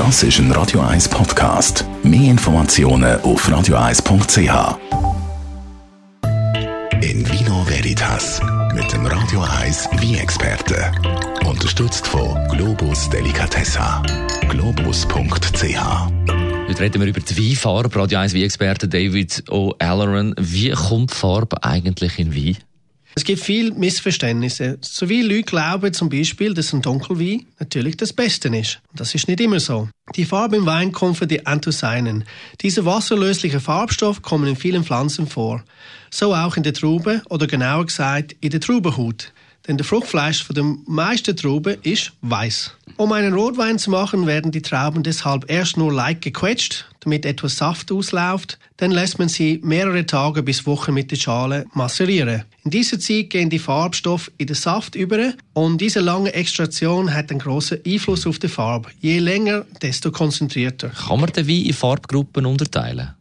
Das ist ein Radio 1 Podcast. Mehr Informationen auf radio1.ch. In Vino Veritas mit dem Radio 1 wie experte Unterstützt von Globus Delicatessa. Globus.ch. Heute reden wir über die Weinfarbe. Radio 1 Wein-Experte David O'Halloran. Wie kommt die Farbe eigentlich in Wein? Es gibt viele Missverständnisse. So viele Leute glauben zum Beispiel, dass ein Dunkelwein natürlich das Beste ist. Und das ist nicht immer so. Die Farbe im Wein kommt von den Anthocynen. Diese wasserlöslichen Farbstoffe kommen in vielen Pflanzen vor. So auch in der Traube oder genauer gesagt in der Traubenhaut. Denn der Fruchtfleisch von den meisten Trauben ist weiß. Um einen Rotwein zu machen, werden die Trauben deshalb erst nur leicht gequetscht, damit etwas Saft ausläuft. Dann lässt man sie mehrere Tage bis Wochen mit der Schale masserieren. In dieser Zeit gehen die Farbstoffe in den Saft über und diese lange Extraktion hat einen großen Einfluss auf die Farbe. Je länger, desto konzentrierter. Kann man den Wein in Farbgruppen unterteilen?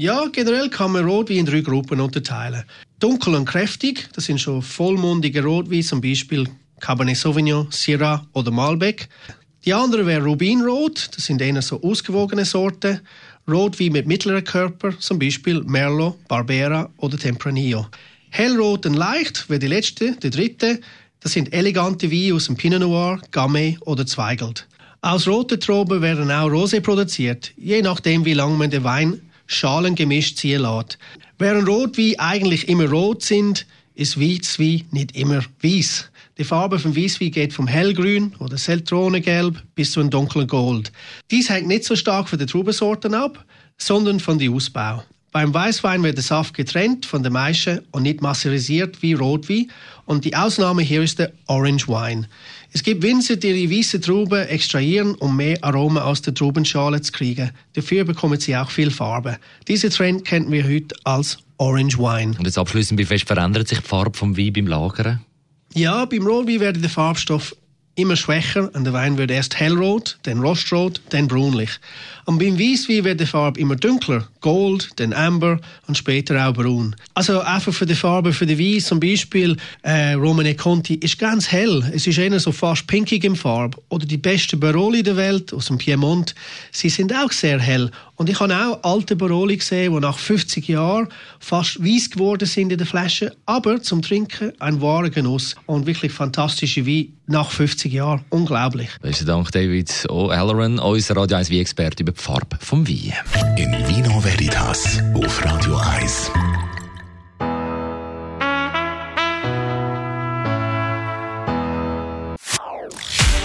Ja, generell kann man Rotwein in drei Gruppen unterteilen. Dunkel und kräftig, das sind schon vollmundige Rotwein, zum Beispiel Cabernet Sauvignon, Syrah oder Malbec. Die andere wäre Rubinrot, das sind eher so ausgewogene Sorten. Rotwein mit mittlerer Körper, zum Beispiel Merlot, Barbera oder Tempranillo. Hellrot und leicht wäre die letzte, die dritte. Das sind elegante Weine aus dem Pinot Noir, Gamay oder Zweigelt. Aus roten Trauben werden auch Rosé produziert, je nachdem wie lange man den Wein schalengemisch ziehen lässt. Während Rotwein eigentlich immer rot sind, ist Weißwein nicht immer weiß. Die Farbe vom Weißwein geht vom hellgrün oder Seltronengelb bis zu einem dunklen Gold. Dies hängt nicht so stark von den Traubensorten ab, sondern von dem Ausbau. Beim Weißwein wird der Saft getrennt von der Maische und nicht masserisiert wie Rotwein. Und die Ausnahme hier ist der Orange Wine. Es gibt Winzer, die die weiße Trauben extrahieren, um mehr Aroma aus der Traubenschale zu kriegen. Dafür bekommen sie auch viel Farbe. Diesen Trend kennen wir heute als Orange Wine. Und jetzt abschließend, wie fest verändert sich die Farbe vom Wein beim Lagern? Ja, beim Rotwein werden der Farbstoff immer schwächer und der Wein wird erst hellrot, dann rostrot, dann brunlich. Und beim Weißwein wird die Farbe immer dunkler, Gold, dann Amber und später auch braun. Also einfach für die Farbe für die Wein zum Beispiel äh, Romane Conti ist ganz hell. Es ist eher so fast pinkig im Farb. Oder die besten Baroli der Welt aus dem Piemont, sie sind auch sehr hell. Und ich habe auch alte Baroli gesehen, die nach 50 Jahren fast weiß geworden sind in der Flasche, aber zum Trinken ein wahrer Genuss und wirklich fantastische Wein nach 50 Jahren. Unglaublich. Besten Dank, David O'Halloran, unser Radio 1 Wein-Experte über die Farbe vom Wein. In Vino Veritas auf Radio 1.